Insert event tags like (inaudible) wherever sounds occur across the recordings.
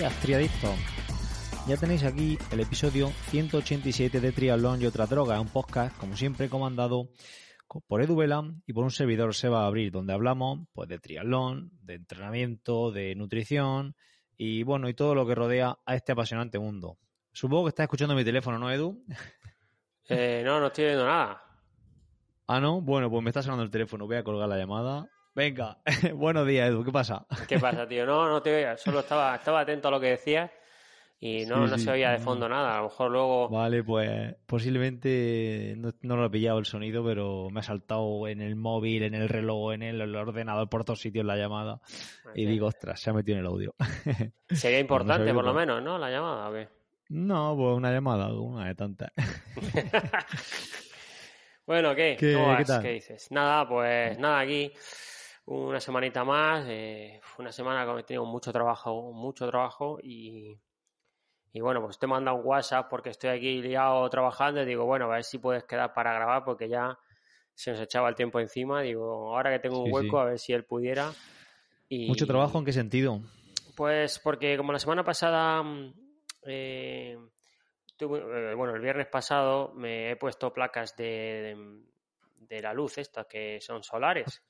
Días, triadictos. Ya tenéis aquí el episodio 187 de Triatlón y otra droga, un podcast, como siempre, comandado por Edu Vela y por un servidor se va a abrir, donde hablamos pues, de triatlón, de entrenamiento, de nutrición y bueno, y todo lo que rodea a este apasionante mundo. Supongo que estás escuchando mi teléfono, ¿no, Edu? Eh, no, no estoy viendo nada. Ah, no, bueno, pues me está sonando el teléfono, voy a colgar la llamada. Venga, (laughs) buenos días, Edu, ¿qué pasa? ¿Qué pasa, tío? No, no te veía, solo estaba, estaba atento a lo que decías y no, Sí, no sí, se oía de no. fondo nada. A lo mejor luego. Vale, pues posiblemente no, no lo he pillado el sonido, pero me ha saltado en el móvil, en el reloj, en el, el ordenador, por todos sitios la llamada. Y digo, ostras, se ha metido en el audio. (laughs) Sería importante, sabía, por lo pues. menos, ¿no? La llamada, ¿o qué? No, pues una llamada, una de tantas. (laughs) Bueno, ¿qué? ¿Qué- ¿Cómo qué vas? ¿Qué dices? Nada, pues nada, aquí una semanita más. eh, una semana que he tenido mucho trabajo, mucho trabajo y, y bueno, pues te manda un WhatsApp porque estoy aquí liado trabajando y digo, bueno, a ver si puedes quedar para grabar porque ya se nos echaba el tiempo encima. Digo, ahora que tengo un hueco, sí. a ver si él pudiera. Y, ¿Mucho trabajo en qué sentido? Pues porque como la semana pasada, eh, tuve- eh, bueno, el viernes pasado me he puesto placas de, de, de la luz, estas que son solares.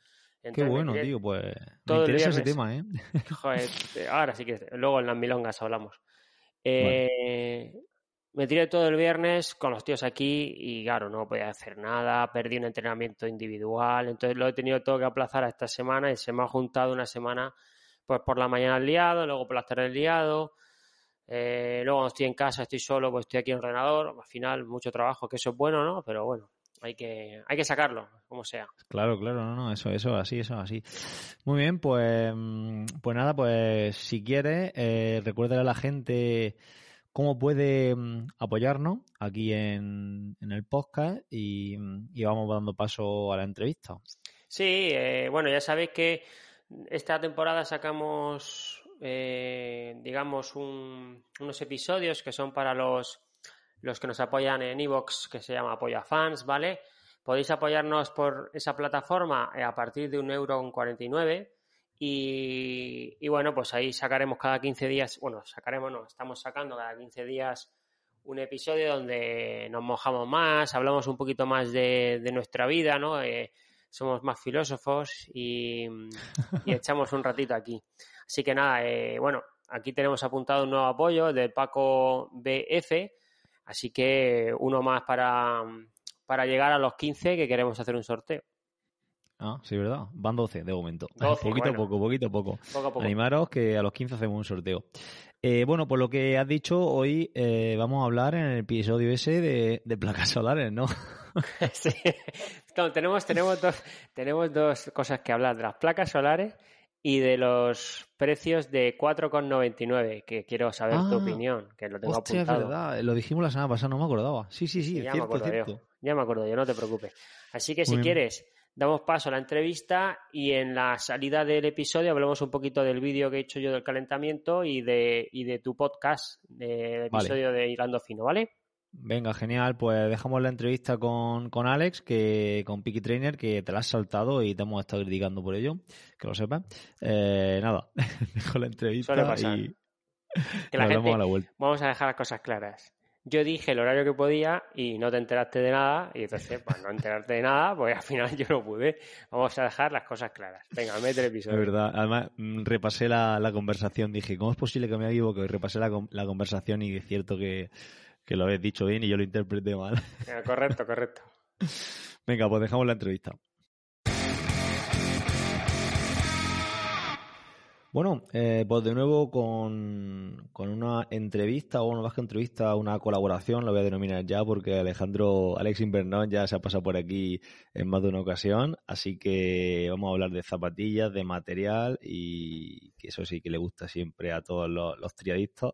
Qué Entonces me bueno, tiré tío, pues me todo el interesa ese tema, ¿eh? (laughs) Joder, eh, ahora sí que luego en las milongas hablamos. Eh, Me tiré todo el viernes con los tíos aquí y claro, no podía hacer nada, perdí un entrenamiento individual, entonces lo he tenido todo que aplazar a esta semana y se me ha juntado una semana pues por la mañana liado, luego por las tardes liado, eh, luego cuando estoy en casa, estoy solo, pues estoy aquí en el ordenador, al final mucho trabajo, que eso es bueno, ¿no? Pero bueno, hay que, hay que sacarlo, como sea. Claro, claro, no, no, eso, eso, así, eso, así. Muy bien, pues, mm, pues nada, pues si quieres, eh, recuérdale a la gente cómo puede mm, apoyarnos aquí en, en el podcast y, mm, y vamos dando paso a la entrevista. Sí, eh, bueno, ya sabéis que esta temporada sacamos, eh, digamos, un- unos episodios que son para los, los que nos apoyan en Evox, que se llama Apoya Fans, ¿vale? Podéis apoyarnos por esa plataforma eh, a partir de un euro con 49 y, y bueno, pues ahí sacaremos cada 15 días, bueno, sacaremos, no, estamos sacando cada 15 días un episodio donde nos mojamos más, hablamos un poquito más de, de nuestra vida, ¿no? Eh, somos más filósofos y, (laughs) y echamos un ratito aquí. Así que nada, eh, bueno, aquí tenemos apuntado un nuevo apoyo del Paco BF, así que uno más para, para llegar a los 15 que queremos hacer un sorteo. Ah, sí, ¿verdad? Van 12 de momento. (laughs) 12, poquito a bueno. poco, poquito a poco. Poco a poco. Animaros que a los 15 hacemos un sorteo. Eh, bueno, por lo que has dicho, hoy eh, vamos a hablar en el episodio ese de, de placas solares, ¿no? (laughs) (laughs) Sí. No, tenemos, tenemos, dos, tenemos dos cosas que hablar, de las placas solares y de los precios de 4,99, que quiero saber tu Ah, opinión, que lo tengo Hostia, es apuntado. verdad. Lo dijimos la semana pasada, no me acordaba. Sí, sí, sí, Sí, es ya me cierto, acuerdo yo. Ya me acuerdo yo, no te preocupes. Así que si bien. quieres, damos paso a la entrevista y en la salida del episodio hablamos un poquito del vídeo que he hecho yo del calentamiento y de, y de tu podcast, del Vale. episodio de Hilando Fino, ¿vale? Venga, genial. Pues dejamos la entrevista con, con Alex, que con Piki Trainer, que te la has saltado y te hemos estado criticando por ello, que lo sepas. Eh, nada, (laughs) dejo la entrevista Suele pasar. y Que la gente, a la vuelta. vamos a dejar las cosas claras. Yo dije el horario que podía y no te enteraste de nada, y entonces, pues no enterarte de nada, pues al final yo no pude. Vamos a dejar las cosas claras. Venga, mete el Es episodio. verdad. Además, mm, repasé la, la conversación. Dije, ¿cómo es posible que me haya equivocado? Y repasé la, la conversación y es cierto que, que lo habéis dicho bien y yo lo interpreté mal. Venga, (laughs) correcto, correcto. Venga, pues dejamos la entrevista. Bueno, eh, pues de nuevo con, una entrevista, o una más que entrevista, una colaboración, lo voy a denominar ya, porque Alejandro, Alex Invernón ya se ha pasado por aquí en más de una ocasión, así que vamos a hablar de zapatillas, de material y que eso sí que le gusta siempre a todos los, los triadistas.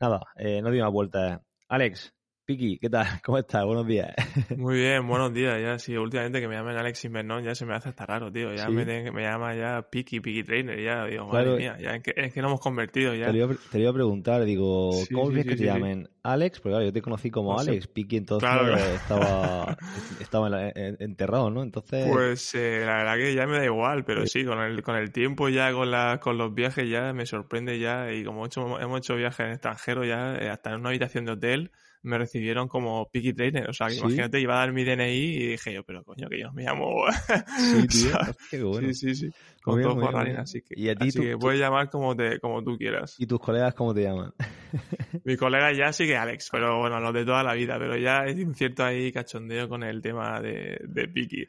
Nada, eh, no digo más vueltas. Alex, Piki, ¿qué tal? (laughs) ¿Cómo estás? Buenos días. Muy bien, (laughs) buenos días. Ya, sí, últimamente que me llamen Alex Invernon ya se me hace hasta raro, tío. Ya me, me, llama ya Piki, Piki Trainer, ya digo, madre mía, ya es que, es que nos hemos convertido ya. Te lo, iba, te iba a preguntar, digo, ¿cómo sí, que te llamen? Alex, porque claro, yo te conocí como Alex, Piki entonces claro. estaba, (laughs) estaba enterrado, ¿no? Entonces... Pues eh, la verdad que ya me da igual, pero sí, con el, con el tiempo ya, con, la, con los viajes ya me sorprende ya y como hecho, hemos hecho viajes en extranjero ya, eh, hasta en una habitación de hotel, me recibieron como Picky Trainer. O sea, que imagínate, iba a dar mi DNI y dije yo, pero coño, que yo me llamo. (laughs) Sí, tío. Qué bueno. Sí, sí, sí. Con todo bien, así que, ¿Y a ti así tú, que puedes llamar como, te, como tú quieras. ¿Y tus colegas cómo te llaman? (laughs) mi colega ya sí que Alex, pero bueno, los de toda la vida. Pero ya es un cierto ahí cachondeo con el tema de, de Piqui.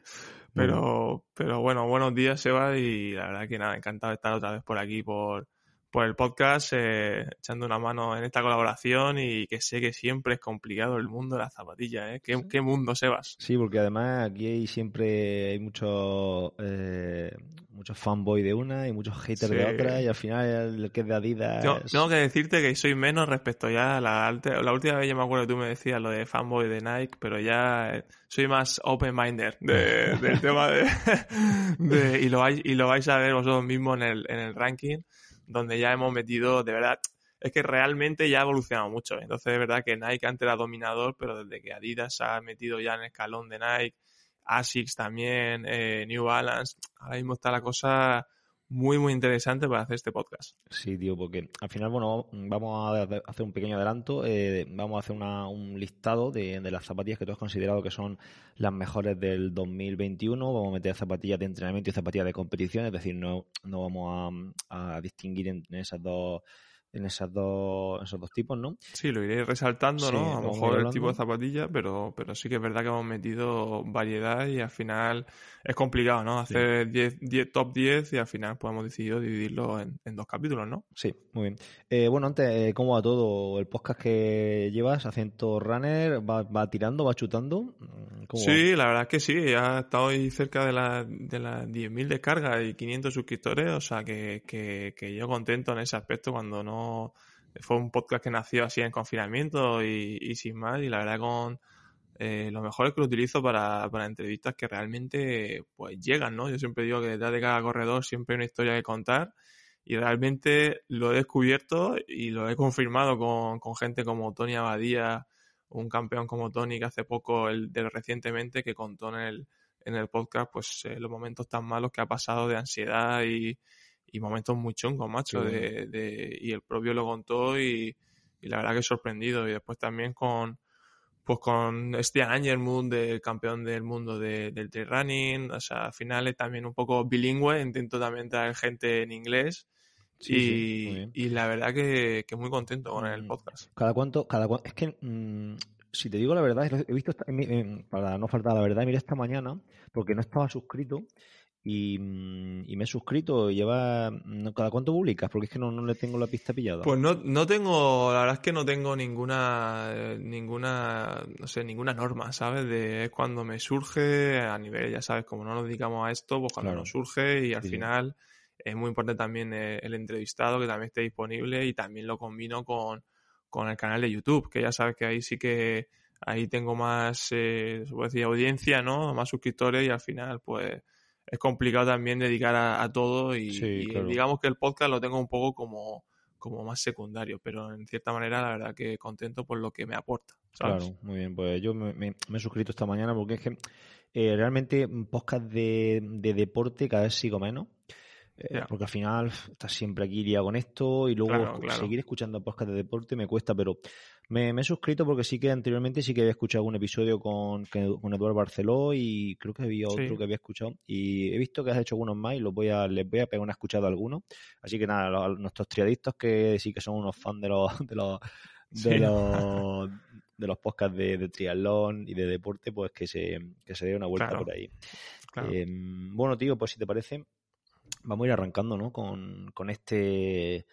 Pero, pero bueno, buenos días, Seba, y la verdad que nada, encantado de estar otra vez por aquí, por, por el podcast, eh, echando una mano en esta colaboración y que sé que siempre es complicado el mundo de las zapatillas, ¿eh? ¿Qué, ¿Qué, mundo, Sebas? Sí, porque además aquí hay siempre hay muchos eh, muchos fanboy de una y muchos haters sí. de otra y al final el que es de Adidas... Tengo, tengo que decirte que soy menos respecto ya a la, la última vez yo me acuerdo que tú me decías lo de fanboy de Nike, pero ya soy más open-minded de, del (laughs) tema de, (laughs) de, y, lo vais, y lo vais a ver vosotros mismos en el, en el ranking donde ya hemos metido, de verdad, es que realmente ya ha evolucionado mucho. Entonces, es verdad que Nike antes era dominador, pero desde que Adidas se ha metido ya en el escalón de Nike, Asics también, eh, New Balance, ahora mismo está la cosa muy, muy interesante para hacer este podcast. Sí, tío, porque al final, bueno, vamos a hacer un pequeño adelanto. Eh, vamos a hacer una, un listado de, de, las zapatillas que tú has considerado que son las mejores del 2021. Vamos a meter zapatillas de entrenamiento y zapatillas de competición, es decir, no, no vamos a, a distinguir en, en esas dos en esas dos, esos dos tipos, ¿no? Sí, lo iré resaltando, sí, ¿no? A lo mejor el tipo de zapatilla, pero, pero sí que es verdad que hemos metido variedad y al final es complicado, ¿no? Hacer 10, 10, top 10 y al final pues hemos decidido dividirlo en, en dos capítulos, ¿no? Sí, muy bien. Eh, bueno, antes, eh, ¿cómo va todo? ¿El podcast que llevas, Acento Runner, va, va tirando, va chutando? sí, va? la verdad es que sí, ya estado ahí cerca de, la, de las 10.000 descargas y 500 suscriptores, o sea que, que, que yo contento en ese aspecto cuando no fue un podcast que nació así en confinamiento y, y sin más y la verdad con eh, lo mejor es que lo utilizo para, para entrevistas que realmente pues llegan, ¿no? Yo siempre digo que detrás de cada corredor siempre hay una historia que contar y realmente lo he descubierto y lo he confirmado con, con gente como Tony Abadía, un campeón como Tony que hace poco, el recientemente, que contó en el, en el podcast pues eh, los momentos tan malos que ha pasado de ansiedad y, y momentos muy chungos, macho, sí. de, de, y el propio lo contó y, y, la verdad que sorprendido. Y después también con, pues con este Angermund, del campeón del mundo de, del trail running, o sea, al final es también un poco bilingüe, intento también traer gente en inglés. Sí, y, sí, y, la verdad que, que, muy contento con el mm. podcast. Cada cuánto, cada cuánto, es que mmm, si te digo la verdad, he visto, esta, para no faltar la verdad, miré esta mañana, porque no estaba suscrito, y, mm, y, me he suscrito. Lleva. ¿Cada cuánto publicas? Porque es que no, no le tengo la pista pillada. Pues no, no tengo. La verdad es que no tengo ninguna. Ninguna. No sé, ninguna norma, ¿sabes? De cuando me surge a nivel, ya sabes, como no nos dedicamos a esto, pues cuando claro. nos surge y al sí. final es muy importante también el, el, entrevistado que también esté disponible y también lo combino con, con el canal de YouTube, que ya sabes que ahí sí que. Ahí tengo más, eh, se puede decir, audiencia, ¿no? Más suscriptores y al final, pues es complicado también dedicar a, a todo y, sí, y claro. digamos que el podcast lo tengo un poco como, como más secundario, pero en cierta manera la verdad que contento por lo que me aporta. ¿sabes? Claro, muy bien, pues yo me, me, me he suscrito esta mañana porque es que eh, realmente podcast de, de, deporte cada vez sigo menos. Eh, yeah. Porque al final estás siempre aquí liado con esto y luego claro, claro. seguir escuchando podcast de deporte me cuesta, pero me, me, he suscrito porque sí que anteriormente sí que había escuchado algún episodio con, con Eduardo Barceló y creo que había otro sí. que había escuchado y he visto que has hecho algunos más y los voy a, les voy a pegar una escuchada a algunos. Así que nada, los, nuestros triadistas que sí que son unos fans de los (laughs) de los de sí. los (laughs) de los podcasts de, de, triatlón y de deporte, pues que se, que se dé una vuelta claro. por ahí. Claro. Eh, bueno, tío, pues si te parece, vamos a ir arrancando, ¿no? Con, con este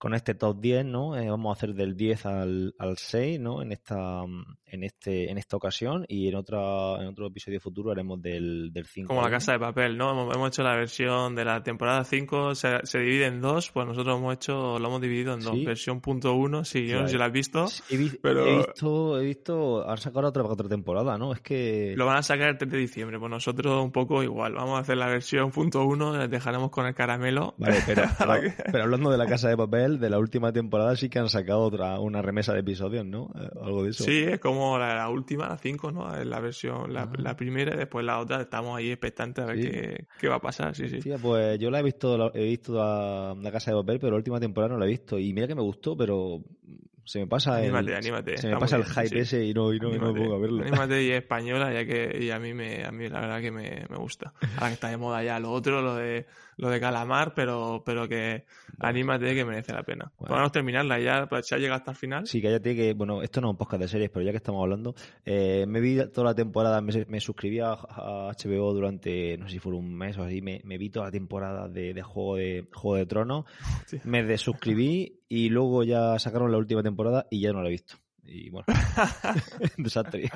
con este top 10, ¿no? Eh, vamos a hacer del 10 al, al 6, ¿no? En esta, en este, en esta ocasión y en otra, en otro episodio futuro haremos del, del 5. Como la casa de papel, ¿no? Hemos, hemos hecho la versión de la temporada 5, se, se, divide en dos, pues nosotros hemos hecho, lo hemos dividido en dos. ¿Sí? Versión punto uno, sí, yo no sé si la has visto. He, vi pero... he visto, he visto, han sacado otra, otra temporada, ¿no? Es que... Lo van a sacar el 3 de diciembre, pues nosotros un poco igual. Vamos a hacer la versión punto uno, les dejaremos con el caramelo. Vale, pero, (laughs) pero, pero hablando de la casa de papel, de la última temporada sí que han sacado otra, una remesa de episodios, ¿no? Eh, algo de eso. Sí, es como la, la última, la 5, ¿no? La versión, la, la, primera y después la otra. Estamos ahí expectantes a ver ¿Sí? qué, qué, va a pasar, sí, sí. sí pues yo la he visto, he visto la, la, Casa de Papel, pero la última temporada no la he visto. Y mira que me gustó, pero se me pasa anímate, el, anímate. Se me pasa el hype sí. ese y no, y no, no, me pongo a verlo. Anímate y es (laughs) española, ya que y a mí me, a mí la verdad que me, me gusta. Ahora que está de moda ya lo otro, lo de lo de calamar, pero, pero que anímate que merece la pena. Bueno. Vamos a terminarla ya, pues ya llega hasta el final. Sí, cállate que, bueno, esto no es un podcast de series, pero ya que estamos hablando, eh, me vi toda la temporada, me, me suscribí a, a, HBO durante, no sé si fue un mes o así, me, me vi toda la temporada de, de Juego de Juego de Tronos, (laughs) sí. me desuscribí y luego ya sacaron la última temporada y ya no la he visto y bueno, (laughs) (laughs) desastre.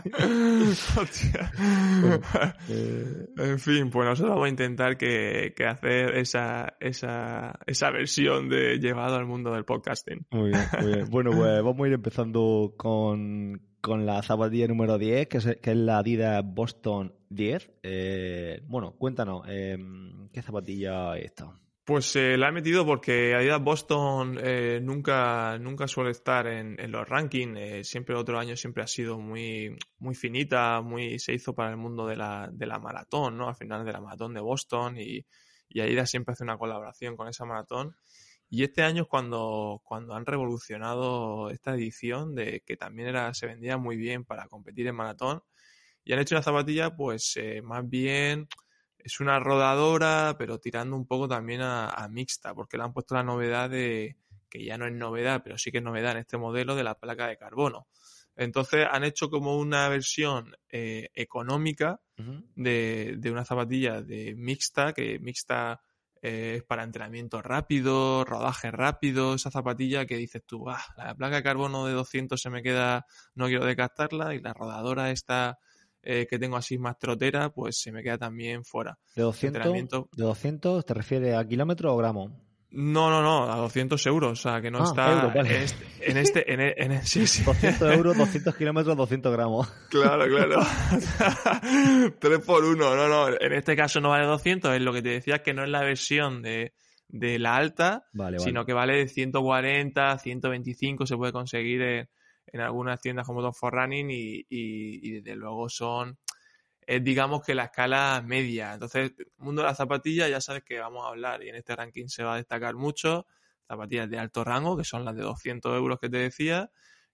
bueno, eh... (laughs) En fin, pues nosotros vamos a intentar que, que, hacer esa, esa, esa versión de llevado al mundo del podcasting. Muy bien, muy bien. Bueno, pues vamos a ir empezando con, con la zapatilla número 10, que es, que es la Adidas Boston 10. Eh, bueno, cuéntanos, eh, ¿qué zapatilla es esta? Pues eh, la he metido porque Adidas Boston eh, nunca, nunca suele estar en, los rankings. Eh, siempre otro año siempre ha sido muy, muy finita, muy se hizo para el mundo de la, de la maratón, ¿no? Al final de la maratón de Boston y, y Adidas siempre hace una colaboración con esa maratón. Y este año es cuando, cuando han revolucionado esta edición de que también era, se vendía muy bien para competir en maratón. Y han hecho una zapatilla, pues, eh, más bien es una rodadora, pero tirando un poco también a, a, mixta, porque le han puesto la novedad de, que ya no es novedad, pero sí que es novedad en este modelo de la placa de carbono. Entonces han hecho como una versión eh, económica uh -huh. de, de, una zapatilla de mixta, que mixta eh, es para entrenamiento rápido, rodaje rápido, esa zapatilla que dices tú, ah, la placa de carbono de 200 se me queda, no quiero desgastarla, y la rodadora está eh, que tengo así más trotera, pues se me queda también fuera. ¿De 200, ¿De 200 te refieres a kilómetros o gramos? No, no, no, a 200 euros, o sea, que no ah, está euro, vale. en este, en este, en, en, en sí, sí. 200 euros, 200 kilómetros, 200 gramos. Claro, claro. (laughs) 3 por 1, no, no, en este caso no vale 200, es lo que te decía, que no es la versión de, de la alta, vale, sino vale. que vale 140, 125, se puede conseguir en, en algunas tiendas como Top for Running y, y, y desde luego son, es digamos que la escala media. Entonces, mundo de la zapatilla ya sabes que vamos a hablar y en este ranking se va a destacar mucho zapatillas de alto rango, que son las de 200 euros que te decía.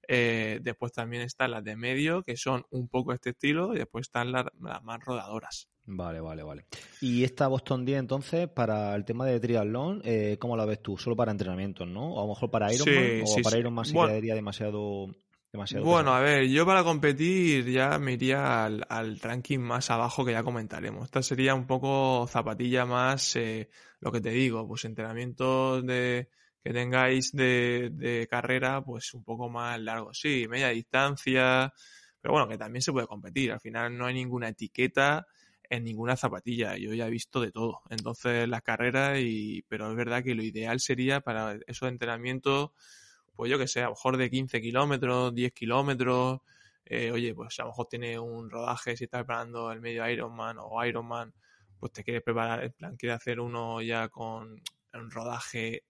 Eh, después también están las de medio, que son un poco este estilo, y después están las, las más rodadoras. Vale, vale, vale. Y esta Boston 10, entonces, para el tema de triatlón, eh, ¿cómo la ves tú? ¿Solo para entrenamientos, no? O a lo mejor para Ironman, sí, o sí, para sí. Ironman sí bueno, quedaría demasiado... Demasiado bueno, pesado. a ver, yo para competir ya me iría al, al, ranking más abajo que ya comentaremos. Esta sería un poco zapatilla más, eh, lo que te digo, pues entrenamientos de que tengáis de, de carrera, pues un poco más largo. Sí, media distancia, pero bueno, que también se puede competir. Al final no hay ninguna etiqueta en ninguna zapatilla. Yo ya he visto de todo. Entonces las carreras y, pero es verdad que lo ideal sería para esos entrenamientos pues yo que sé, a lo mejor de 15 kilómetros, 10 kilómetros, eh, oye, pues a lo mejor tiene un rodaje, si estás preparando el medio Ironman o Ironman, pues te quieres preparar, en plan, quieres hacer uno ya con un rodaje,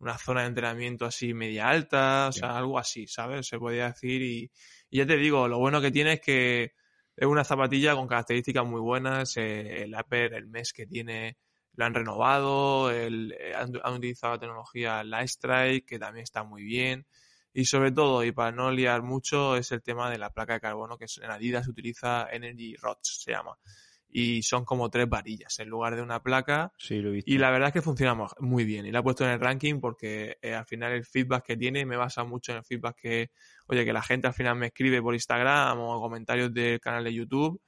una zona de entrenamiento así media alta, o sea, algo así, ¿sabes? Se podría decir y, y, ya te digo, lo bueno que tiene es que es una zapatilla con características muy buenas, eh, el upper, el mes que tiene, lo han renovado, el, eh, han, han, utilizado la tecnología Lightstrike, que también está muy bien. Y sobre todo, y para no liar mucho, es el tema de la placa de carbono, que en Adidas se utiliza Energy Rods, se llama. Y son como tres varillas en lugar de una placa. Sí, lo he visto. Y la verdad es que funciona muy bien. Y la he puesto en el ranking porque eh, al final el feedback que tiene me basa mucho en el feedback que, oye, que la gente al final me escribe por Instagram o comentarios del canal de YouTube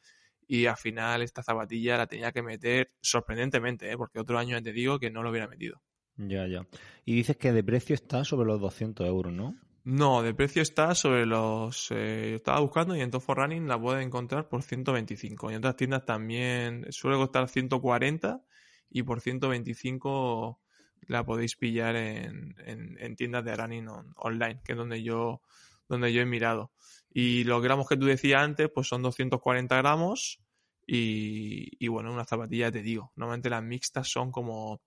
y al final esta zapatilla la tenía que meter sorprendentemente, ¿eh? porque otro año te digo que no lo hubiera metido. Ya, ya. Y dices que de precio está sobre los 200 euros, ¿no? No, de precio está sobre los... Eh, estaba buscando y en Top for Running la puedes encontrar por 125. Y en otras tiendas también suele costar 140 y por 125 la podéis pillar en, en, tiendas de running online, que es donde yo, donde yo he mirado. Y los gramos que tú decías antes, pues son 240 gramos y, y bueno, una zapatilla te digo. Normalmente las mixtas son como...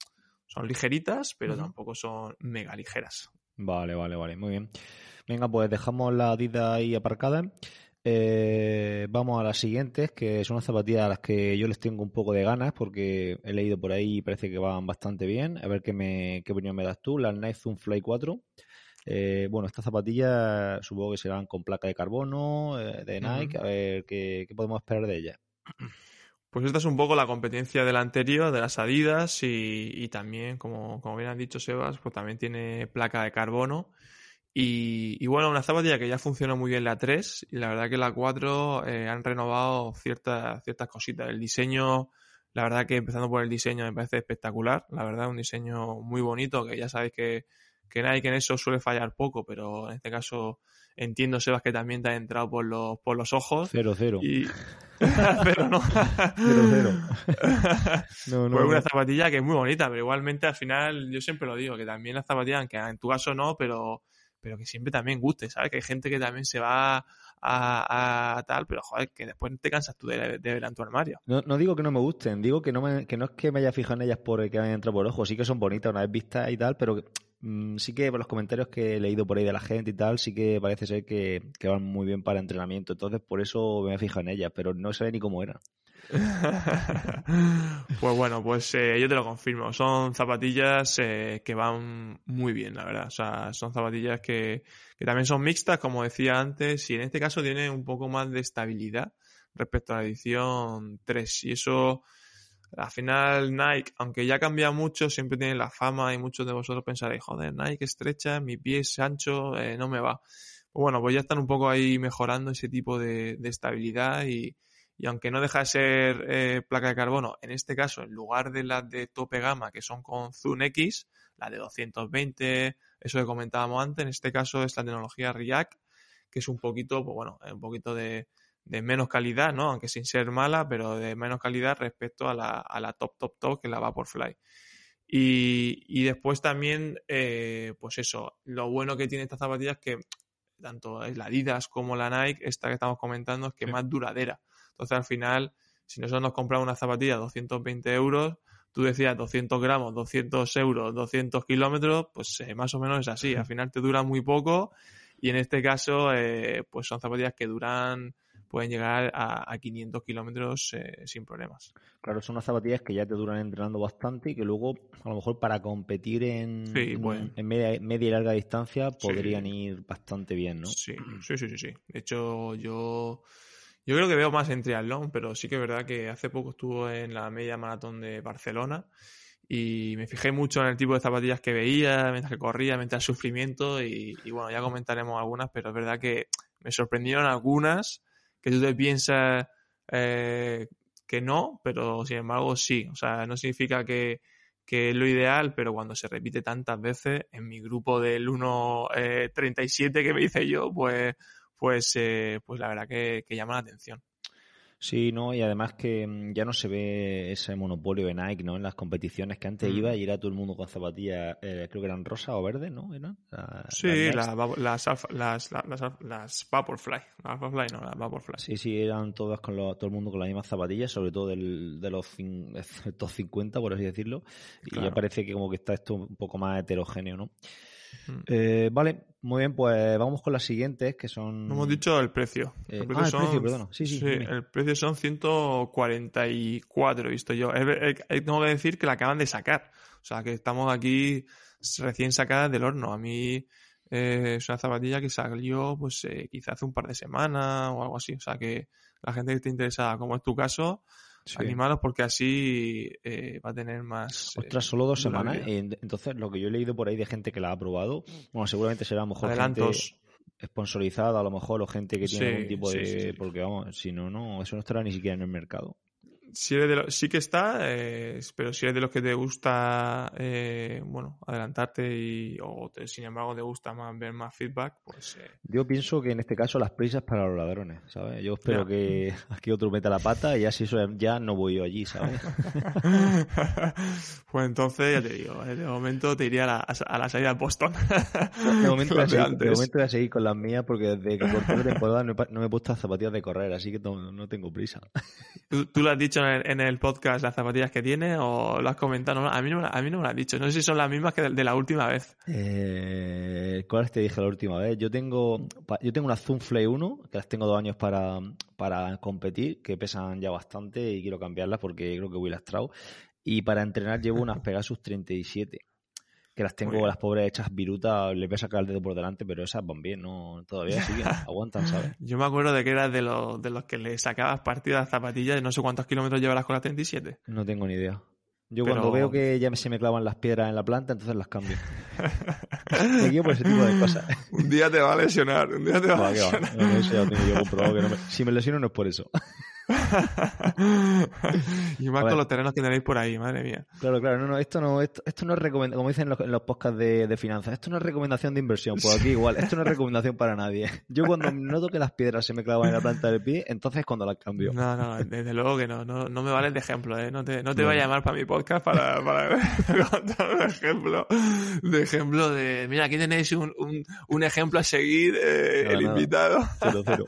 Son ligeritas, pero tampoco son mega ligeras. Vale, vale, vale, muy bien. Venga, pues dejamos la Adidas ahí aparcada. Eh, vamos a las siguientes, que son unas zapatillas a las que yo les tengo un poco de ganas porque he leído por ahí y parece que van bastante bien. A ver qué, me, qué opinión me das tú. Las Nike Zoom Fly 4. Eh, bueno, estas zapatillas supongo que serán con placa de carbono eh, de Nike. A ver qué, podemos esperar de ellas. (clears throat) Pues esta es un poco la competencia de la anterior, de las Adidas, y, también, como, como, bien han dicho Sebas, pues también tiene placa de carbono. Y, bueno, una zapatilla que ya funciona muy bien la 3 y la verdad que la 4 eh, han renovado ciertas, ciertas cositas. El diseño, la verdad que empezando por el diseño me parece espectacular. La verdad, un diseño muy bonito que ya sabéis que, que Nike en eso suele fallar poco, pero en este caso entiendo, Sebas, que también te ha entrado por los, por los ojos. Cero, cero. Y... (laughs) cero, ¿no? cero, cero. (laughs) no, no, pues una zapatilla que es muy bonita, pero igualmente al final yo siempre lo digo, que también la zapatilla, aunque en tu caso no, pero pero que siempre también guste, ¿sabes? Que hay gente que también se va a, tal, pero joder, que después te cansas tú de, ver en tu armario. No, no, digo que no me gusten, digo que no, me, que no es que me haya fijado en ellas por que me hayan entrado por ojo, sí que son bonitas una vez vistas y tal, pero mm, sí que por los comentarios que he leído por ahí de la gente y tal, sí que parece ser que, van muy bien para entrenamiento, entonces por eso me he fijado en ellas, pero no sé ni cómo eran. (laughs) pues bueno, pues eh, yo te lo confirmo. Son zapatillas eh, que van muy bien, la verdad. O sea, son zapatillas que, que, también son mixtas, como decía antes, y en este caso tienen un poco más de estabilidad respecto a la edición 3. Y eso, al final, Nike, aunque ya cambia mucho, siempre tiene la fama y muchos de vosotros pensaréis, joder, Nike estrecha, mi pie es ancho, eh, no me va. Pues bueno, pues ya están un poco ahí mejorando ese tipo de, de estabilidad y y aunque no deja de ser eh, placa de carbono, en este caso, en lugar de las de tope gama, que son con Zoom X, la de 220, eso que comentábamos antes, en este caso es la tecnología React, que es un poquito, pues bueno, un poquito de, menos calidad, ¿no? Aunque sin ser mala, pero de menos calidad respecto a la, a la top, top, top, que la Vaporfly. Y, y después también, eh, pues eso, lo bueno que tiene esta zapatilla es que tanto la Adidas como la Nike, esta que estamos comentando, es que es más duradera. Entonces, al final, si nosotros nos compramos una zapatilla 220 euros, tú decías 200 gramos, 200 euros, 200 kilómetros, pues eh, más o menos es así. Al final te dura muy poco y en este caso, eh, pues son zapatillas que duran pueden llegar a, 500 kilómetros eh, sin problemas. Claro, son unas zapatillas que ya te duran entrenando bastante y que luego, a lo mejor para competir en, en, media, media, y larga distancia, podrían ir bastante bien, ¿no? Sí, sí, sí, sí, sí. De hecho, yo yo creo que veo más en triatlón, pero sí que es verdad que hace poco estuvo en la media maratón de Barcelona y me fijé mucho en el tipo de zapatillas que veía mientras que corría, mientras el sufrimiento y, bueno, ya comentaremos algunas, pero es verdad que me sorprendieron algunas que tú te piensas eh, que no, pero sin embargo sí. O sea, no significa que, que es lo ideal, pero cuando se repite tantas veces, en mi grupo del 1.37 eh, que me hice yo, pues pues, eh, pues la verdad que, llama la atención. Sí, no, y además que mm, ya no se ve ese monopolio de Nike, ¿no? En las competiciones que antes mm. iba y era todo el mundo con zapatillas, eh, creo que eran rosa o verde, ¿no? sí, las, las, las, las, Vaporfly, las Vaporfly, no, las Vaporfly. Sí, sí, eran todas con todo el mundo con las mismas zapatillas, sobre todo del, de los (laughs) top 50, por así decirlo, y ya parece que como que está esto un poco más heterogéneo, ¿no? Mm. Eh, vale, muy bien, pues vamos con las siguientes que son. No hemos dicho el precio. Eh, el precio ah, el precio, perdón. Sí, sí. el precio son 144, he visto yo. tengo que decir que la acaban de sacar. O sea, que estamos aquí recién sacadas del horno. A mí eh, es una zapatilla que salió, pues, quizá hace un par de semanas o algo así. O sea, que la gente que esté interesada, como es tu caso, animados porque así eh, va a tener más. Eh, Ostras, solo dos semanas. Entonces, lo que yo he leído por ahí de gente que la ha probado, bueno, seguramente será a lo mejor Adelantos. gente sponsorizada, a lo mejor, o gente que tiene algún tipo de. Porque vamos, si no, no, eso no estará ni siquiera en el mercado. Si eres de lo- sí que está, eh, pero si eres de los que te gusta, eh, bueno, adelantarte y, o te- sin embargo te gusta más ver más feedback, pues eh, Yo pienso que en este caso las prisas para los ladrones, ¿sabes? Yo espero que (laughs) aquí otro meta la pata y ya si eso ya no voy yo allí, ¿sabes? (laughs) pues entonces ya te digo, de momento te iría a la, a la salida de Boston. De momento, (laughs) voy a de seguir, de antes. momento voy a seguir con las mías porque desde que corté la temporada no, he pa- no me he puesto las zapatillas de correr, así que no, no tengo prisa. ¿Tú, tú lo has dicho en el, en el podcast las zapatillas que tienes o lo has comentado? No, a, mí no, a mí no me lo has dicho. No sé si son las mismas que de, de la última vez. Eh, ¿Cuáles te dije la última vez? Yo tengo, yo tengo una Zoom Flay 1, que las tengo dos años para, para competir, que pesan ya bastante y quiero cambiarlas porque creo que voy lastrado. Y para entrenar llevo unas (laughs) Pegasus 37, que las tengo las pobres hechas virutas, le voy a sacar el dedo por delante, pero esas van bien, no todavía (laughs) siguen, aguantan, ¿sabes? Yo me acuerdo de que eras de los, de los que le sacabas partido a las zapatillas y no sé cuántos kilómetros llevarás con la 37. No tengo ni idea. Yo Pero- cuando veo que ya se me clavan las piedras en la planta, entonces las cambio. (laughs) Me guío por ese tipo de cosas. (laughs) un día te va a lesionar, un día te va Va, a va. lesionar. No, no, eso ya lo tengo yo comprobado que no me- Si me lesiono no es por eso. (laughs) y más con los terrenos que tenéis por ahí, madre mía. Claro, claro, no, no, esto no, esto, esto no es recomendación, como dicen en los, en los podcasts de, de finanzas, esto no es recomendación de inversión, pues aquí (laughs) igual, esto no es recomendación para nadie. Yo cuando noto que las piedras se me clavan en la planta del pie, entonces es cuando las cambio. No, no, desde luego que no, no, no me vales de ejemplo, ¿eh? No te, no te No. voy a llamar para mi podcast para, para (laughs) contar un ejemplo, de ejemplo de, mira, aquí tenéis un, un, un ejemplo a seguir, eh, el invitado. Cero, cero.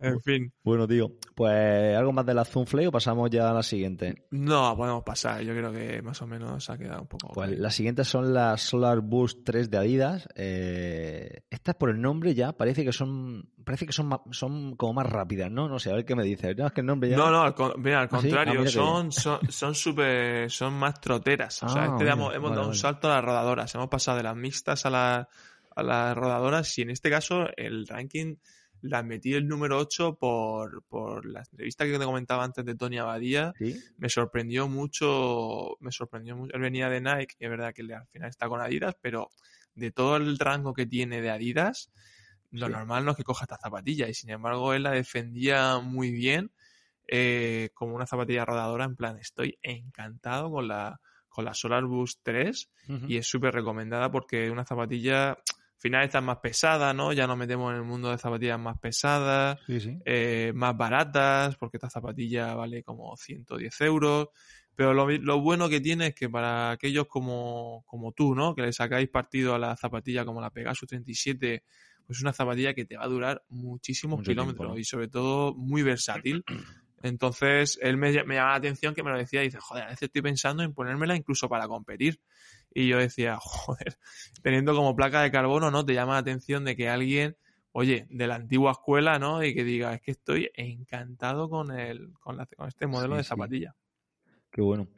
En fin, Bueno, tío, pues algo más de la Zoom Flay o pasamos ya a la siguiente. no, podemos pasar, yo creo que más o menos ha quedado un poco... Pues las siguientes son las Solar Boost 3 de Adidas. Eh, estas por el nombre ya parece que son parece que son son como más rápidas, ¿no? No sé, a ver qué me dices. No, es que el nombre ya No, no, al, mira, al ¿Ah, sí? Ah, contrario, mira qué son, son, son súper, son más troteras. O sea, Ah, este mira, hemos, hemos vale, dado un salto a las rodadoras. Hemos pasado de las mixtas a, la- a las rodadoras y en este caso el ranking las metí el número 8 por, por la entrevista que te comentaba antes de Tony Abadía. ¿Sí? Me sorprendió mucho, me sorprendió mucho. Él venía de Nike y es verdad que al final está con Adidas, pero de todo el rango que tiene de Adidas, lo Sí. normal no es que coja esta zapatilla y sin embargo él la defendía muy bien eh, como una zapatilla rodadora en plan estoy encantado con la con la Solar Boost 3 y es súper recomendada porque una zapatilla final está más pesada, ¿no? Ya nos metemos en el mundo de zapatillas más pesadas, Sí, sí. eh, más baratas, porque esta zapatilla vale como 110 euros. Pero lo, lo bueno que tiene es que para aquellos como, como tú, ¿no? Que le sacáis partido a la zapatilla como la Pegasus 37, pues es una zapatilla que te va a durar muchísimos Mucho kilómetros tiempo, ¿no? y sobre todo muy versátil. Entonces, él me, me llamaba la atención que me lo decía y dice, joder, a veces estoy pensando en ponérmela incluso para competir. Y yo decía, (laughs) joder, teniendo como placa de carbono, ¿no? Te llama la atención de que alguien, oye, de la antigua escuela, ¿no? Y que diga, es que estoy encantado con el, con, la- con este modelo Sí, de sí. zapatilla. Qué bueno.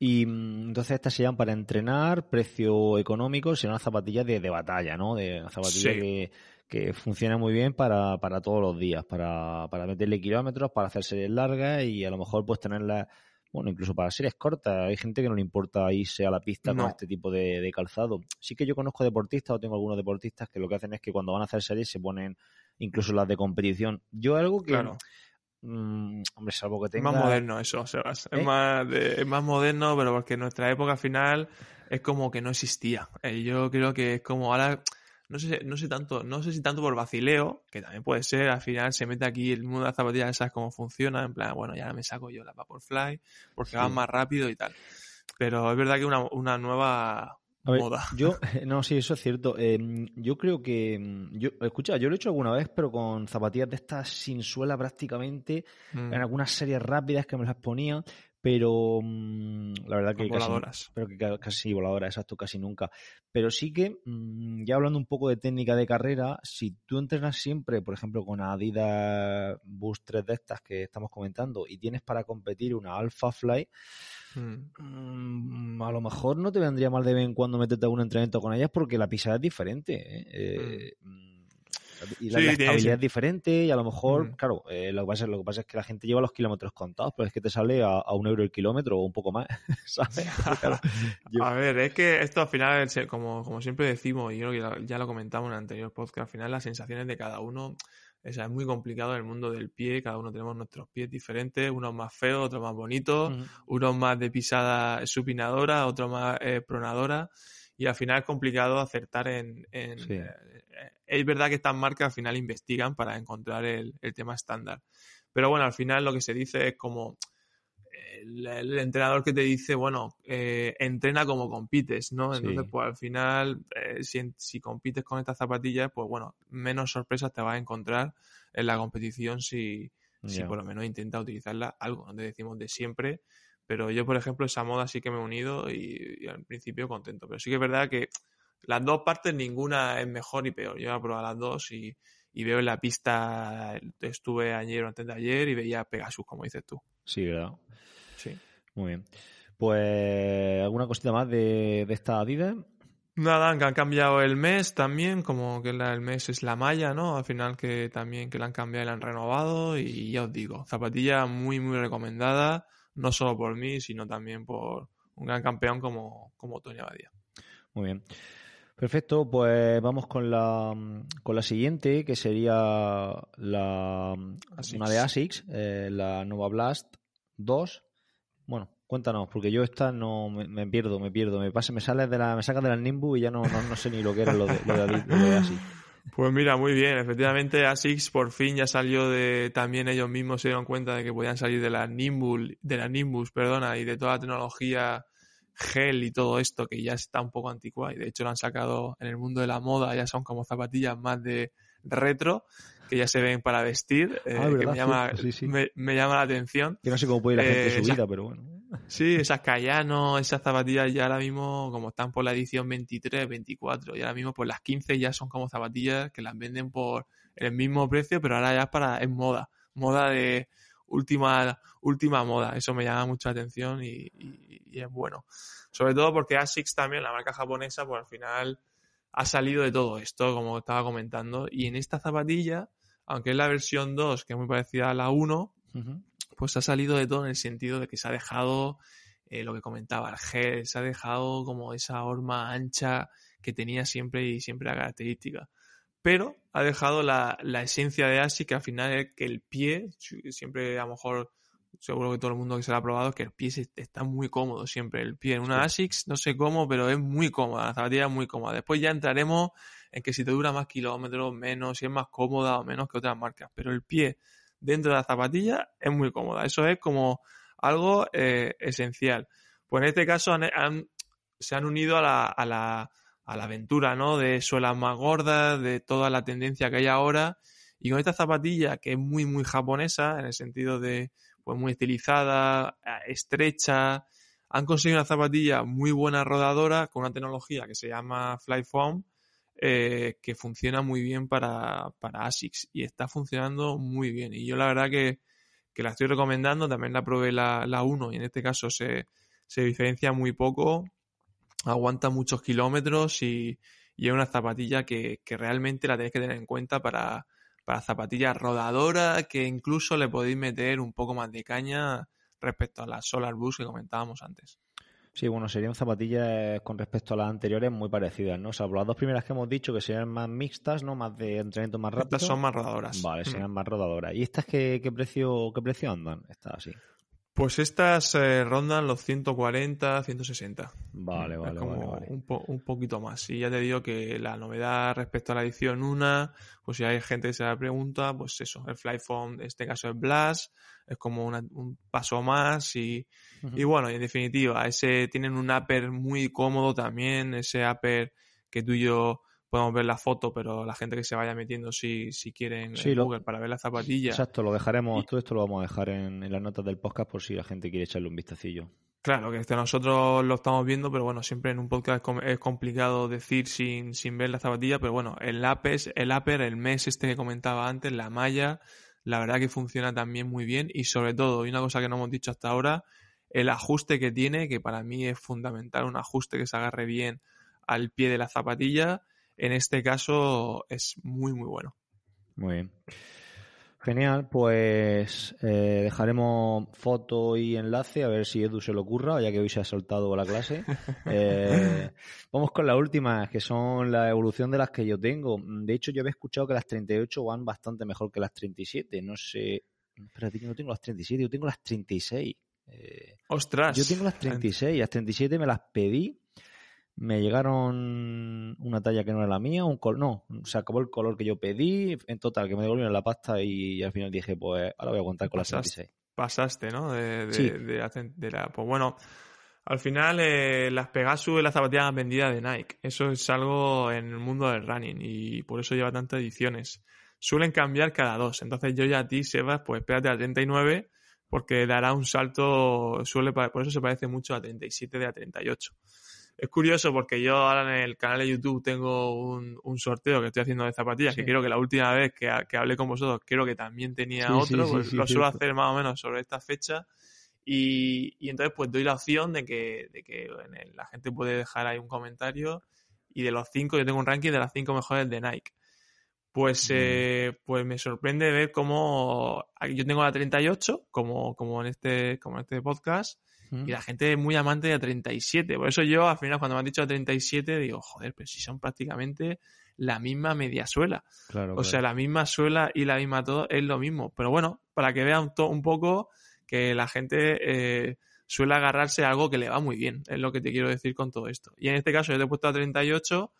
Y mm, entonces estas se llaman para entrenar, precio económico, serán unas zapatillas de, de batalla, ¿no? De una zapatilla Sí. que, que funciona muy bien para, para todos los días, para, para meterle kilómetros, para hacer series largas y a lo mejor pues tenerlas, bueno, incluso para series cortas. Hay gente que no le importa irse a la pista No. con este tipo de, de calzado. Sí que yo conozco deportistas o tengo algunos deportistas que lo que hacen es que cuando van a hacer series se ponen incluso las de competición. Yo algo que... Claro. mm, hombre, salvo que Es tenga... más moderno eso, Sebas. Es, ¿Eh? más de- es más moderno, pero porque en nuestra época final es como que no existía. Eh, yo creo que es como ahora, no sé, no sé tanto, no sé si tanto por vacileo, que también puede ser, al final se mete aquí el mundo de las zapatillas, sabes cómo funciona, en plan, bueno, ya me saco yo la Vaporfly, porque Sí. van más rápido y tal. Pero es verdad que una, una nueva ver, moda. yo, (laughs) (laughs) no, sí, eso es cierto. Eh, yo creo que, mm, yo, escucha, yo lo he hecho alguna vez, pero con zapatillas de estas sin suela prácticamente, Mm, en algunas series rápidas que me las ponía, pero mm, la verdad que casi, voladoras. pero que ca- casi voladoras, exacto, casi nunca. Pero sí que, mm, ya hablando un poco de técnica de carrera, si tú entrenas siempre, por ejemplo, con Adidas Boost 3 de estas que estamos comentando, y tienes para competir una Alpha Fly, Mm. Mm, a lo mejor no te vendría mal de vez en cuando meterte a un entrenamiento con ellas porque la pisada es diferente. ¿eh? Eh, mm, y la, Sí, la estabilidad sí. es diferente y a lo mejor, Mm. claro, eh, lo, que pasa, lo que pasa es que la gente lleva los kilómetros contados, pero es que te sale a, a un euro el kilómetro o un poco más, (laughs) ¿sabes? Claro, yo- A ver, es que esto al final, como, como siempre decimos, y creo que ya- lo comentamos en el anterior podcast, al final las sensaciones de cada uno O sea, es muy complicado el mundo del pie, cada uno tenemos nuestros pies diferentes, unos más feos, otros más bonitos, unos más de pisada supinadora, otros más eh, pronadora, y al final es complicado acertar en... Eh, es verdad que estas marcas al final investigan para encontrar el, el tema estándar. Pero bueno, al final lo que se dice es como el, entrenador que te dice, bueno, eh, entrena como compites, ¿no? Entonces, pues al final, eh, si, compites con estas zapatillas, pues bueno, menos sorpresas te vas a encontrar en la competición si, si por lo menos intenta utilizarla algo. No te decimos de siempre, pero yo, por ejemplo, esa moda sí que me he unido y, al principio contento. Pero sí que es verdad que las dos partes, ninguna es mejor y peor. Yo he probado las dos y, y veo en la pista, estuve ayer o antes de ayer y veía Pegasus, como dices tú. Sí, ¿verdad? Sí. Muy bien. Pues, ¿alguna cosita más de, esta Adidas? Nada, que han cambiado el mes también, como que el mes es la malla, ¿no? Al final que también que la han cambiado y la han renovado y ya os digo, zapatilla muy, muy recomendada, no solo por mí, sino también por un gran campeón como, como Tony Abadía. Muy bien. Perfecto, pues vamos con la, con la siguiente, que sería la, una de ASICS, eh, la Nova Blast 2, bueno, cuéntanos, porque yo esta no me, pierdo, me pierdo, me pasa, me sale de la, me saca de la Nimbus y ya no, no, sé ni lo que era lo de, lo de, ASICS. Pues mira, muy bien. Efectivamente, ASICS por fin ya salió de. También ellos mismos se dieron cuenta de que podían salir de la Nimbus, de la Nimbus, perdona, y de toda la tecnología gel y todo esto que ya está un poco anticuada. Y de hecho lo han sacado en el mundo de la moda, ya son como zapatillas más de retro que ya se ven para vestir, eh, ah, que me llama, Me, llama la atención. Que no sé cómo puede ir la gente eh, su vida, pero bueno. Sí, (laughs) esas Cayano, esas zapatillas ya ahora mismo, como están por la edición 23, 24, y ahora mismo por las 15 ya son como zapatillas que las venden por el mismo precio, pero ahora ya es para, es moda, moda de última, última moda. Eso me llama mucha atención y, y es bueno. Sobre todo porque ASICS también, la marca japonesa, pues al final ha salido de todo esto, como estaba comentando. Y en esta zapatilla, aunque es la versión 2, que es muy parecida a la 1, pues ha salido de todo en el sentido de que se ha dejado eh, lo que comentaba, el gel, se ha dejado como esa horma ancha que tenía siempre y siempre la característica. Pero ha dejado la, la esencia de ASI, que al final es que el pie, siempre a lo mejor seguro que todo el mundo que se lo ha probado, que el pie está muy cómodo siempre. El pie en una ASICS, no sé cómo, pero es muy cómoda, la zapatilla es muy cómoda. Después ya entraremos en que si te dura más kilómetros, menos, si es más cómoda o menos que otras marcas. Pero el pie dentro de la zapatilla es muy cómoda. Eso es como algo eh, esencial. Pues en este caso se han unido a la, a, la, a la aventura, ¿no? De suelas más gordas, de toda la tendencia que hay ahora. Y con esta zapatilla, que es muy, muy japonesa, en el sentido de pues muy estilizada, eh, estrecha. Han conseguido una zapatilla muy buena rodadora con una tecnología que se llama Flyfoam eh, que funciona muy bien para, para ASICS y está funcionando muy bien. Y yo la verdad que, la estoy recomendando, también la probé la, la 1 y en este caso se, diferencia muy poco, aguanta muchos kilómetros y, es una zapatilla que, que realmente la tenéis que tener en cuenta para, para zapatillas rodadoras que incluso le podéis meter un poco más de caña respecto a las Solar Boost que comentábamos antes. Sí, bueno, serían zapatillas con respecto a las anteriores muy parecidas, ¿no? O sea, las dos primeras que hemos dicho que serían más mixtas, ¿no? Más de entrenamiento más rápido. Estas son más rodadoras. Vale, serían más rodadoras. ¿Y estas qué, qué precio qué precio andan? Estas así. Pues estas eh, rondan los 140, 160. Vale, vale, vale, Un, un, poquito más. Y ya te digo que la novedad respecto a la edición 1, pues si hay gente que se la pregunta, pues eso, el Flyphone, en este caso es Blast, es como un paso más y, y bueno, y en definitiva, ese tienen un upper muy cómodo también, ese upper que tú y yo podemos ver la foto, pero la gente que se vaya metiendo si, si quieren en Google para ver la zapatilla. Exacto, lo dejaremos, todo esto lo vamos a dejar en, las notas del podcast por si la gente quiere echarle un vistacillo. Claro, que este nosotros lo estamos viendo, pero bueno, siempre en un podcast es complicado decir sin, sin ver la zapatilla, pero bueno, el lápiz, el upper, el mes este que comentaba antes, la malla, la verdad que funciona también muy bien y sobre todo, y una cosa que no hemos dicho hasta ahora, el ajuste que tiene, que para mí es fundamental, un ajuste que se agarre bien al pie de la zapatilla en este caso es muy, muy bueno. Muy bien. Genial, pues eh, dejaremos foto y enlace a ver si Edu se lo ocurra, ya que hoy se ha soltado la clase. (laughs) Eh, vamos con las últimas, que son la evolución de las que yo tengo. De hecho, yo había escuchado que las 38 van bastante mejor que las 37. No sé. Espérate, yo no tengo las 37, yo tengo las 36. Eh, ¡Ostras! Yo tengo las 36, las 37 me las pedí me llegaron una talla que no era la mía, un color, no, se acabó el color que yo pedí, en total, que me devolvieron la pasta y, al final dije, pues ahora voy a aguantar con las 36. Pasaste, ¿no? De, de, la, pues bueno, al final eh, las Pegasus y las zapatillas vendidas de Nike, eso es algo en el mundo del running y por eso lleva tantas ediciones. Suelen cambiar cada dos, entonces yo ya a ti, Sebas, pues espérate a 39 porque dará un salto, suele, por eso se parece mucho a 37 de a 38. Es curioso porque yo ahora en el canal de YouTube tengo un, sorteo que estoy haciendo de zapatillas, que creo que la última vez que, hablé con vosotros, creo que también tenía otro, pues lo suelo hacer más o menos sobre esta fecha. Y, entonces pues doy la opción de que, de que la gente puede dejar ahí un comentario y de los cinco, yo tengo un ranking de las cinco mejores de Nike. Pues, eh, pues me sorprende ver cómo yo tengo la 38, como, como, en este, como en este podcast, y la gente es muy amante de 37. Por eso yo, al final, cuando me han dicho a 37, digo, joder, pero si son prácticamente la misma media suela. o sea, la misma suela y la misma todo es lo mismo. Pero bueno, para que vean un poco que la gente eh, suele agarrarse a algo que le va muy bien. Es lo que te quiero decir con todo esto. Y en este caso, yo te he puesto a 38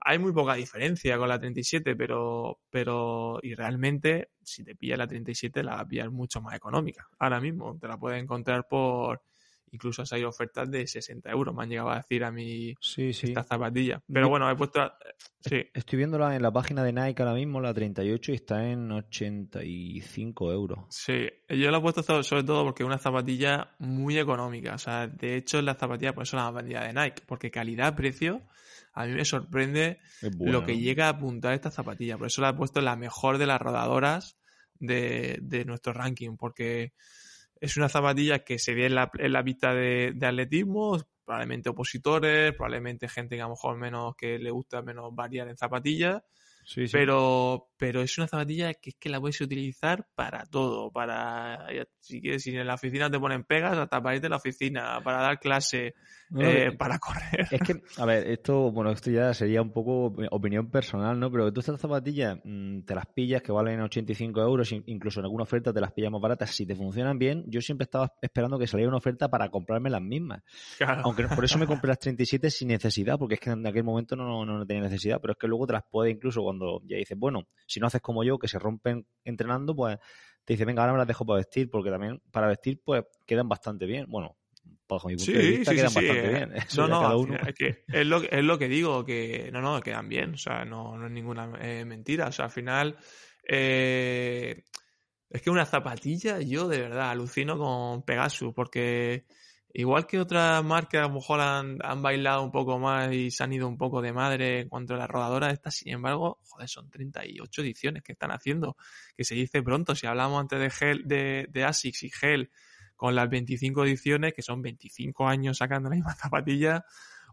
hay muy poca diferencia con la 37, pero, pero, y realmente, si te pillas la 37, la vas a mucho más económica. Ahora mismo te la puedes encontrar por, incluso hay ofertas de 60 euros, me han llegado a decir a mí sí, sí. esta zapatilla. Pero bueno, he puesto, sí. Estoy viéndola en la página de Nike ahora mismo, la 38, y está en 85 euros. Sí, yo la he puesto sobre todo porque es una zapatilla muy económica. O sea, de hecho, la zapatilla, por eso la bandida de Nike, porque calidad-precio a mí me sorprende lo que llega a apuntar esta zapatilla. Por eso la he puesto la mejor de las rodadoras de, nuestro ranking, porque es una zapatilla que se ve en la, en la vista de, atletismo, probablemente opositores, probablemente gente que a lo mejor menos que le gusta menos variar en zapatillas pero, pero es una zapatilla que es que la puedes utilizar para todo, para si quieres, si en la oficina te ponen pegas, hasta para irte a la oficina, para dar clase, eh, para correr. Es que, a ver, esto, bueno, esto ya sería un poco opinión personal, ¿no? Pero tú estas zapatillas mm, te las pillas que valen 85 euros, incluso en alguna oferta te las pillas más baratas. Si te funcionan bien, yo siempre estaba esperando que saliera una oferta para comprarme las mismas. Aunque por eso me compré las (laughs) 37 sin necesidad, porque es que en aquel momento no, no, no tenía necesidad, pero es que luego te las puedes incluso cuando ya dices, bueno, si no haces como yo, que se rompen entrenando, pues te dice, venga, ahora me las dejo para vestir, porque también para vestir, pues quedan bastante bien. Bueno, bajo mi punto de vista, quedan bastante eh, bien. (laughs) no, no, es, que es, lo, es lo que digo, que no, no, quedan bien, o sea, no, no es ninguna eh, mentira, o sea, al final... Eh, es que una zapatilla, yo de verdad alucino con Pegasus, porque Igual que otras marcas a lo mejor han, bailado un poco más y se han ido un poco de madre en cuanto a la rodadora, estas sin embargo, joder, son 38 ediciones que están haciendo, que se dice pronto, si hablamos antes de, Gel, de, de ASICS y Gel con las 25 ediciones, que son 25 años sacando la misma (laughs) zapatilla,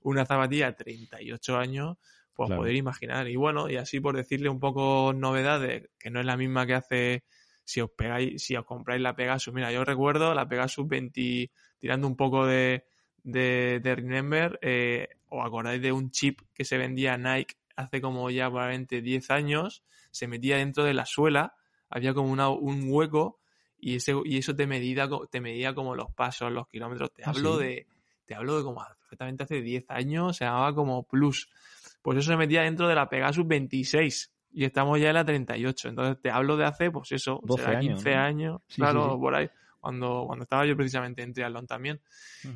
una zapatilla 38 años, pues poder imaginar. Y bueno, y así por decirle un poco novedades, que no es la misma que hace si os pegáis, si os compráis la Pegasus. Mira, yo recuerdo la Pegasus 20 tirando un poco de, de, Remember, eh, ¿os acordáis de un chip que se vendía Nike hace como ya probablemente 10 años? Se metía dentro de la suela, había como un hueco y, ese, y eso te medía, te medía como los pasos, los kilómetros. Te ah, hablo de te hablo de como perfectamente hace 10 años, se llamaba como Plus. Pues eso se metía dentro de la Pegasus 26 y estamos ya en la 38. Entonces te hablo de hace, pues eso, 12 años, 15 años, claro, por ahí cuando, cuando estaba yo precisamente en Triathlon también.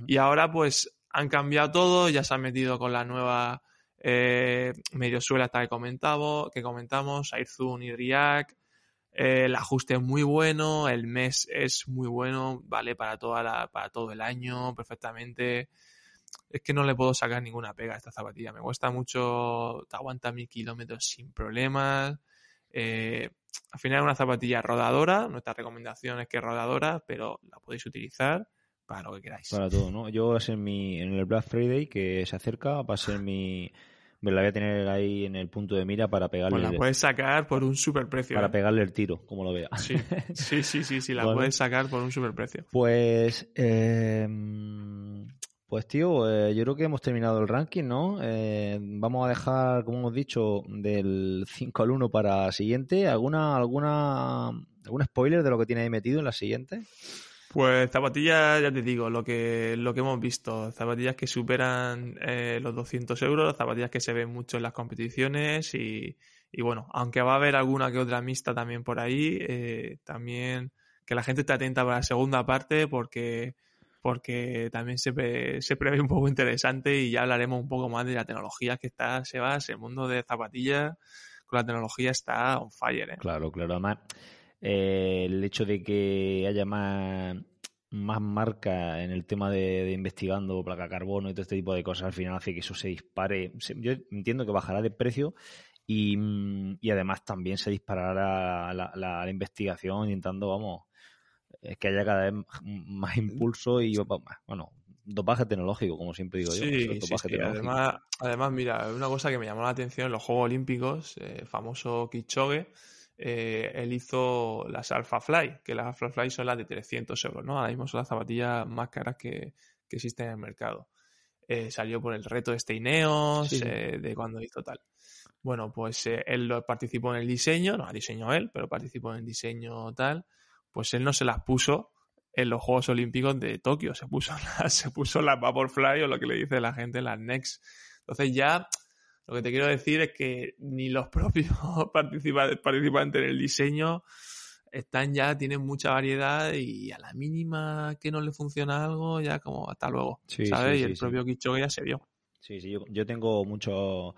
Y ahora pues han cambiado todo, ya se han metido con la nueva eh, mediosuela hasta que comentamos, que comentamos, Airzun y React. Eh, el ajuste es muy bueno, el mes es muy bueno, vale para toda la, para todo el año perfectamente. Es que no le puedo sacar ninguna pega a esta zapatilla. Me cuesta mucho, te aguanta mil kilómetros sin problemas. Eh, al final es una zapatilla rodadora, nuestra recomendación es que es rodadora, pero la podéis utilizar para lo que queráis. Para todo, ¿no? Yo a ser mi, en el Black Friday que se acerca, va a ser mi, Me la voy a tener ahí en el punto de mira para pegarle. Pues la puedes sacar por un superprecio. Para ¿eh? pegarle el tiro, como lo vea. Sí, sí, sí, sí, sí la (laughs) puedes sacar por un superprecio. Pues, eh, pues tío, eh, yo creo que hemos terminado el ranking, ¿no? Eh, vamos a dejar, como hemos dicho, del 5 al 1 para siguiente. ¿Alguna, alguna, algún spoiler de lo que tiene ahí metido en la siguiente? Pues zapatillas, ya te digo, lo que, lo que hemos visto. Zapatillas que superan eh, los 200 euros, zapatillas que se ven mucho en las competiciones y, y bueno, aunque va a haber alguna que otra mixta también por ahí, eh, también que la gente esté atenta para la segunda parte porque, porque también se, pre- se prevé un poco interesante y ya hablaremos un poco más de la tecnología que está, Sebas, el mundo de zapatillas con la tecnología está on fire, ¿eh? Claro, claro. Además, eh, el hecho de que haya más, más marca en el tema de, de investigando placa carbono y todo este tipo de cosas, al final hace que eso se dispare. Yo entiendo que bajará de precio y, y además también se disparará la, la- la investigación intentando, vamos, eh, que haya cada vez más impulso y, bueno, dopaje tecnológico, como siempre digo yo. Sí, es sí, sí. Además, además, mira, una cosa que me llamó la atención en los Juegos Olímpicos, eh, el famoso Kipchoge, eh, él hizo las Alpha Fly, que las Alpha Fly son las de 300 euros, ¿no? Ahora mismo son las zapatillas más caras que, que existen en el mercado. Eh, salió por el reto de sí. eh, de cuando hizo tal. Bueno, pues eh, él participó en el diseño, no diseñó él, pero participó en el diseño tal. Pues él no se las puso en los Juegos Olímpicos de Tokio, se puso (laughs) las, se puso las Vaporfly o lo que le dice la gente, las Next. Entonces ya lo que te quiero decir es que ni los propios (laughs) participa- participantes en el diseño están ya, tienen mucha variedad y a la mínima que no le funciona algo, ya como hasta luego, Sí, ¿sabes? sí, y el propio Kipchoge ya se vio. Sí, sí, yo, yo tengo muchos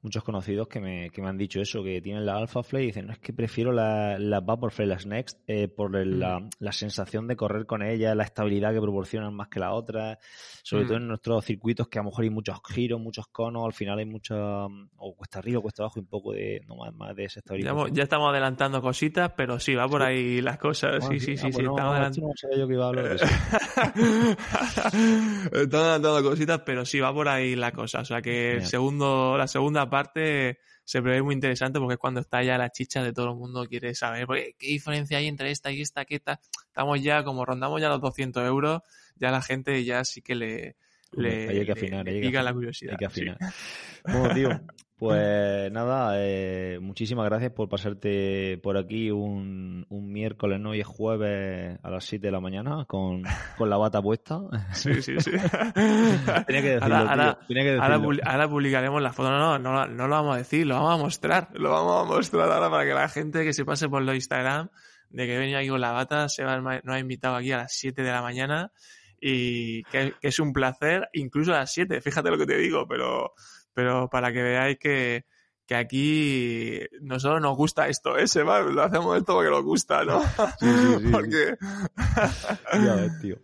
muchos conocidos que me, que me han dicho eso, que tienen la Alpha Fly y dicen, no, es que prefiero la, la Vaporfly, las Next, eh, por el- la, la sensación de correr con ellas, la estabilidad que proporcionan más que la otra, sobre Mm. todo en nuestros circuitos que a lo mejor hay muchos giros, muchos conos, al final hay mucha, o cuesta arriba, cuesta abajo, y un poco de, no más, más de esa estabilidad. ya estamos adelantando cositas, pero sí, va por Sí. ahí las cosas. Ah, sí, sí, ah, sí, pues sí, no, estamos no, adelant- esto no sabía yo que iba a hablar de eso. (laughs) Están adelantando cositas, pero sí va por ahí la cosa. O sea que segundo, la segunda parte se prevé muy interesante porque es cuando está ya la chicha de todo el mundo quiere saber qué diferencia hay entre esta y esta, qué esta. Estamos ya, como rondamos ya los 200 euros, ya la gente ya sí que le, le, hay que afinar, le hay que la curiosidad. Hay que sí. afinar. (laughs) Bueno, tío, pues nada, eh, muchísimas gracias por pasarte por aquí un, un miércoles, ¿no? Y es jueves a las 7 de la mañana con, con la bata puesta. (laughs) Sí, sí, sí. (laughs) Tenía que decirlo, Ahora- ahora- tío. Tenía que Ahora, decirlo. publi- ahora publicaremos la foto. No, no, no, no lo vamos a decir, lo vamos a mostrar. Lo vamos a mostrar ahora para que la gente que se pase por los Instagram de que he venido aquí con la bata se va, nos ha invitado aquí a las 7 de la mañana y que, que es un placer, incluso a las 7, fíjate lo que te digo, pero, pero para que veáis que, que aquí nosotros nos gusta esto, ¿eh? Se va, lo hacemos esto porque nos gusta, ¿no? Sí, sí, sí, porque Ya ves, tío.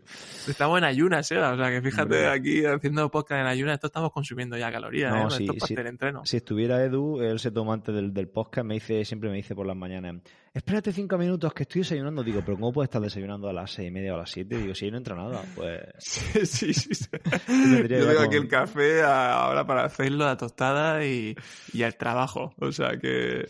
estamos en ayunas, ¿eh? O sea que fíjate Hombre. aquí haciendo podcast en ayunas, esto estamos consumiendo ya calorías, No, ¿eh? sí, esto es para sí. hacer entreno. Si estuviera Edu, él se toma antes del, del podcast, me dice, siempre me dice por las mañanas, espérate cinco minutos que estoy desayunando. Digo, pero ¿cómo puedes estar desayunando a las seis y media o a las siete? Digo, si ahí no entra nada, pues... (laughs) Sí, sí, sí. Yo tengo con- aquí el café a- ahora para hacerlo, la tostada y, y al trabajo. O sea que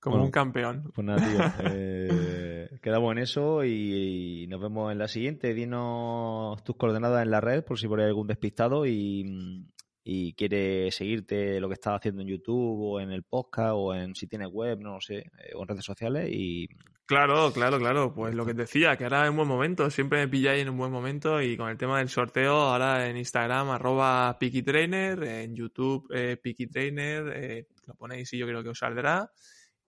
como Bueno. un campeón. Pues nada, tío. eh, quedamos en eso y, y nos vemos en la siguiente. Dinos tus coordenadas en la red por si por ahí hay algún despistado y, y quiere seguirte lo que estás haciendo en YouTube o en el podcast o en si tienes web, no lo sé, eh, o en redes sociales y Claro, claro, claro. Pues lo que te decía, que ahora es un buen momento. Siempre me pilláis en un buen momento y con el tema del sorteo, ahora en Instagram, arroba PikiTrainer, en YouTube, eh, PikiTrainer, eh, lo ponéis y yo creo que os saldrá.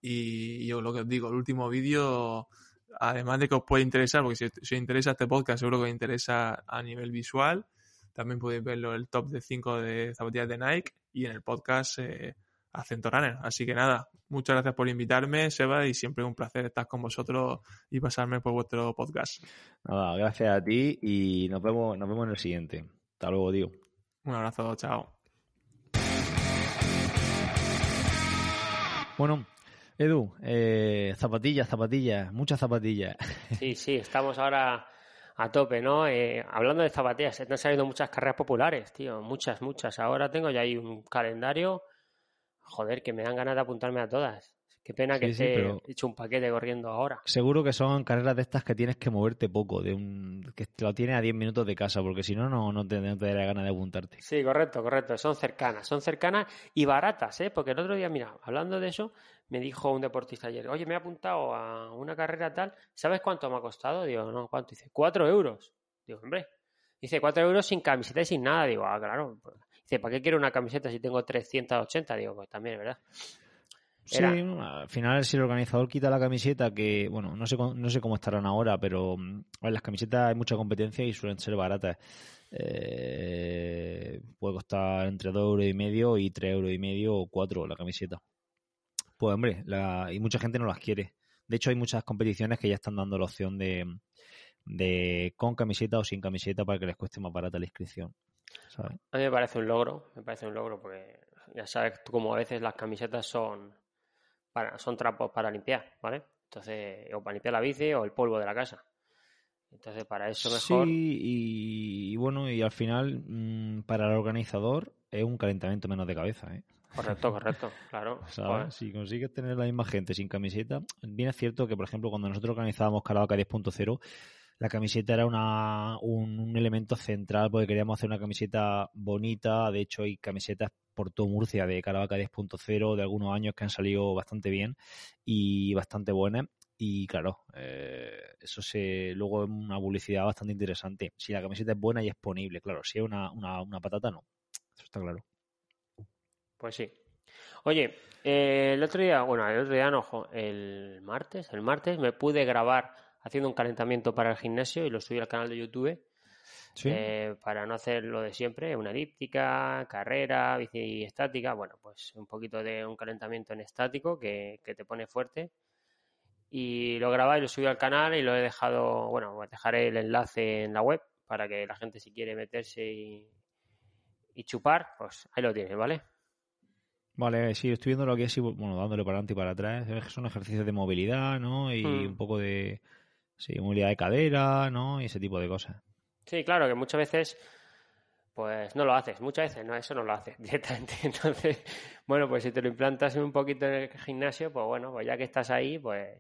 Y yo lo que os digo, el último vídeo, además de que os puede interesar, porque si, si os interesa este podcast, seguro que os interesa a nivel visual. También podéis verlo el top de 5 de zapatillas de Nike y en el podcast eh, Acento Runner. Así que nada, muchas gracias por invitarme, Seba, y siempre es un placer estar con vosotros y pasarme por vuestro podcast. nada, gracias a ti y nos vemos, nos vemos en el siguiente. Hasta luego, tío. Un abrazo, chao. Bueno, Edu, eh, zapatillas, zapatillas, muchas zapatillas. Sí, sí, estamos ahora a tope, ¿no? Eh, hablando de zapatillas, están saliendo muchas carreras populares, tío, muchas, muchas. Ahora tengo ya ahí un calendario joder, que me dan ganas de apuntarme a todas. Qué pena que Sí, pero- hecho un paquete corriendo ahora. Seguro que son carreras de estas que tienes que moverte poco, de un que te lo tienes a 10 minutos de casa, porque si no, no, no te, no te ganas de apuntarte. Sí, correcto, correcto. Son cercanas, son cercanas y baratas, ¿eh? Porque el otro día, mira, hablando de eso, me dijo un deportista ayer, oye, me he apuntado a una carrera tal, ¿sabes cuánto me ha costado? Digo, no, ¿cuánto? Dice, cuatro euros. Digo, hombre. Dice, cuatro euros sin camiseta y sin nada. Digo, ah, claro. pues". Dice, ¿para qué quiero una camiseta si tengo 380? Digo, pues también, ¿verdad? Sí, al final si el organizador quita la camiseta, que bueno, no sé, cómo- no sé cómo estarán ahora, pero mm, ver, las camisetas hay mucha competencia y suelen ser baratas. Eh, puede costar entre 2 euros y medio y 3 euros y medio o 4 la camiseta. Pues hombre, la, y mucha gente no las quiere. De hecho, hay muchas competiciones que ya están dando la opción de, de con camiseta o sin camiseta para que les cueste más barata la inscripción. ¿sabes? A mí me parece un logro, me parece un logro porque ya sabes tú como a veces las camisetas son para, son trapos para limpiar, ¿vale? Entonces, o para limpiar la bici o el polvo de la casa. Entonces, para eso mejor. Sí, y, y bueno, y al final, mm, para el organizador es un calentamiento menos de cabeza, ¿eh? Correcto, correcto, claro. (laughs) Si consigues tener la misma gente sin camiseta, bien es cierto que, por ejemplo, cuando nosotros organizábamos Caravaca 10.0, la camiseta era una, un, un elemento central porque queríamos hacer una camiseta bonita. De hecho, hay camisetas por todo Murcia de Caravaca 10.0 de algunos años que han salido bastante bien y bastante buenas. Y claro, eh, eso se luego es una publicidad bastante interesante. Si la camiseta es buena y es ponible, claro. Si es una, una, una patata, no. Eso está claro. Pues sí. Oye, eh, el otro día, bueno, el otro día no, jo, el martes, el martes me pude grabar haciendo un calentamiento para el gimnasio y lo subí al canal de YouTube. Sí. eh, para no hacer lo de siempre, una elíptica, carrera, bici estática, bueno, pues un poquito de un calentamiento en estático que, que te pone fuerte. Y lo grabé y lo subí al canal y lo he dejado, bueno, dejaré el enlace en la web para que la gente si quiere meterse y, y chupar, pues ahí lo tiene, ¿vale? Vale, sí, estoy viendo lo que es, y, bueno, dándole para adelante y para atrás. Son ejercicios de movilidad, ¿no? Y Mm. un poco de, sí, movilidad de cadera, ¿no? Y ese tipo de cosas. Sí, claro, que muchas veces pues no lo haces, muchas veces no, eso no lo haces (laughs) directamente. Entonces, bueno, pues si te lo implantas un poquito en el gimnasio, pues bueno, pues ya que estás ahí, pues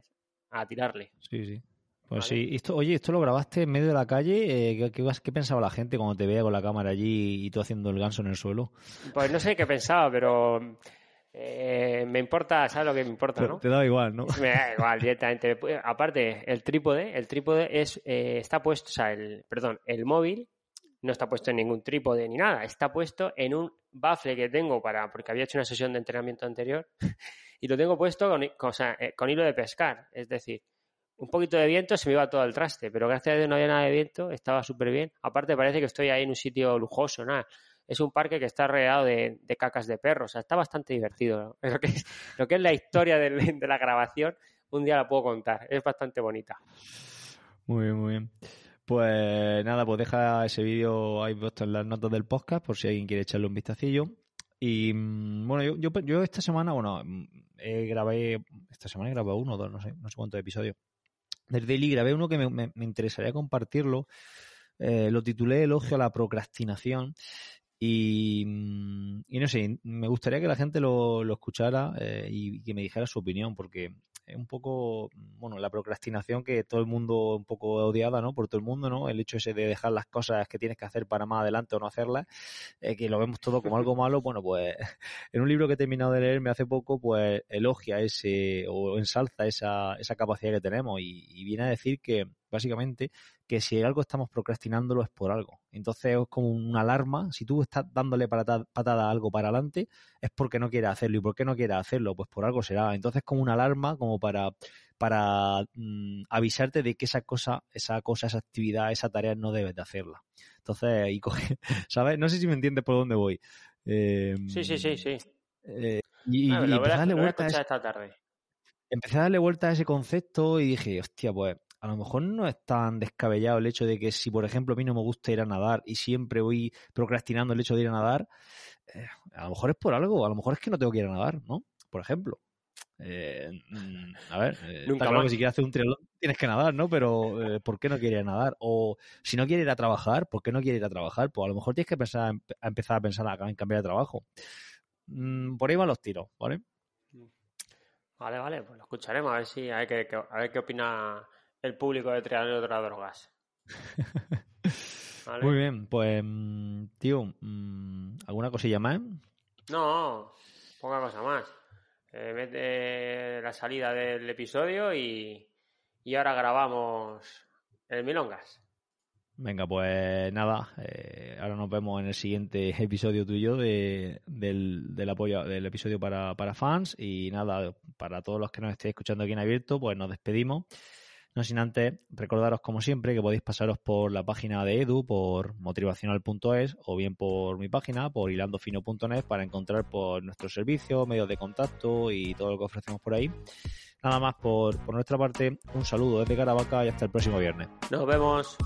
a tirarle. Sí, sí. Pues Vale. sí. Esto, oye, ¿esto lo grabaste en medio de la calle? Eh, ¿qué, qué, qué pensaba la gente cuando te veía con la cámara allí y tú haciendo el ganso en el suelo? Pues no sé qué pensaba, pero eh, me importa, ¿sabes lo que me importa, Te, no? te daba igual, ¿no? Me da igual, directamente. Aparte, el trípode, el trípode es, eh, está puesto, o sea, el, perdón, el móvil no está puesto en ningún trípode ni nada, está puesto en un bafle que tengo para, porque había hecho una sesión de entrenamiento anterior (laughs) y lo tengo puesto con, hi- con- o sea, con hilo de pescar, es decir, un poquito de viento se me iba todo al traste, pero gracias a Dios no había nada de viento, estaba súper bien. Aparte parece que estoy ahí en un sitio lujoso, nada. Es un parque que está rodeado de, de cacas de perros, o sea, está bastante divertido. (laughs) Lo, que es, lo que es la historia de la grabación, un día la puedo contar, es bastante bonita. Muy bien, muy bien. Pues nada, pues deja ese vídeo ahí puesto en las notas del podcast por si alguien quiere echarle un vistacillo. Y mm, bueno, yo, yo, esta semana, bueno, mm, grabé, esta semana he grabado uno o dos, no sé, no sé cuántos episodios. Del Daily grabé uno que me, me- interesaría compartirlo. Eh, lo titulé Elogio a la procrastinación. Y, mm, y no sé, me gustaría que la gente lo, lo escuchara eh, y que me dijera su opinión, porque un poco, bueno, la procrastinación que todo el mundo un poco odiada, ¿no? Por todo el mundo, ¿no? El hecho ese de dejar las cosas que tienes que hacer para más adelante o no hacerlas, eh, que lo vemos todo como algo malo, (laughs) bueno, pues (laughs) en un libro que he terminado de leerme hace poco, pues elogia ese o ensalza esa, esa capacidad que tenemos y, y viene a decir que básicamente que si algo estamos procrastinándolo es por algo. Entonces es como una alarma. Si tú estás dándole patada, patada a algo para adelante, es porque no quieres hacerlo. ¿Y por qué no quieres hacerlo? Pues por algo será. Entonces es como una alarma como para, para mm, avisarte de que esa cosa, esa cosa, esa actividad, esa tarea no debes de hacerla. Entonces, y coge, (laughs) ¿sabes? No sé si me entiendes por dónde voy. Eh, Sí, sí, sí, sí. eh, y, Ah, y empecé a darle lo voy a ese- esta tarde. empecé a darle vuelta a ese concepto y dije, hostia, pues a lo mejor no es tan descabellado el hecho de que si, por ejemplo, a mí no me gusta ir a nadar y siempre voy procrastinando el hecho de ir a nadar, eh, a lo mejor es por algo, a lo mejor es que no tengo que ir a nadar, ¿no? Por ejemplo. Eh, mm, a ver, eh, Nunca está claro que si quieres hacer un triatlón tienes que nadar, ¿no? Pero eh, ¿por qué no quieres ir a nadar? O si no quieres ir a trabajar, ¿por qué no quieres ir a trabajar? Pues a lo mejor tienes que pensar, a empezar a pensar en cambiar de trabajo. mm, por ahí van los tiros, ¿vale? Vale, vale, pues lo escucharemos a ver si a ver qué, a ver qué opina el público de Triángulo de otras drogas. (laughs) Muy bien, pues, mm, tío, ¿alguna cosilla más? No, poca cosa más. Eh, mete la salida del episodio y, y ahora grabamos el Milongas. Venga, pues nada, eh, ahora nos vemos en el siguiente (laughs) episodio tuyo de, del, del apoyo del episodio para, para fans y nada, para todos los que nos estéis escuchando aquí en abierto, pues nos despedimos. No sin antes recordaros, como siempre, que podéis pasaros por la página de Edu, por motivacional.es o bien por mi página, por hilandofino.net, para encontrar por nuestros servicios, medios de contacto y todo lo que ofrecemos por ahí. Nada más por, por nuestra parte, un saludo desde Caravaca y hasta el próximo viernes. Nos vemos.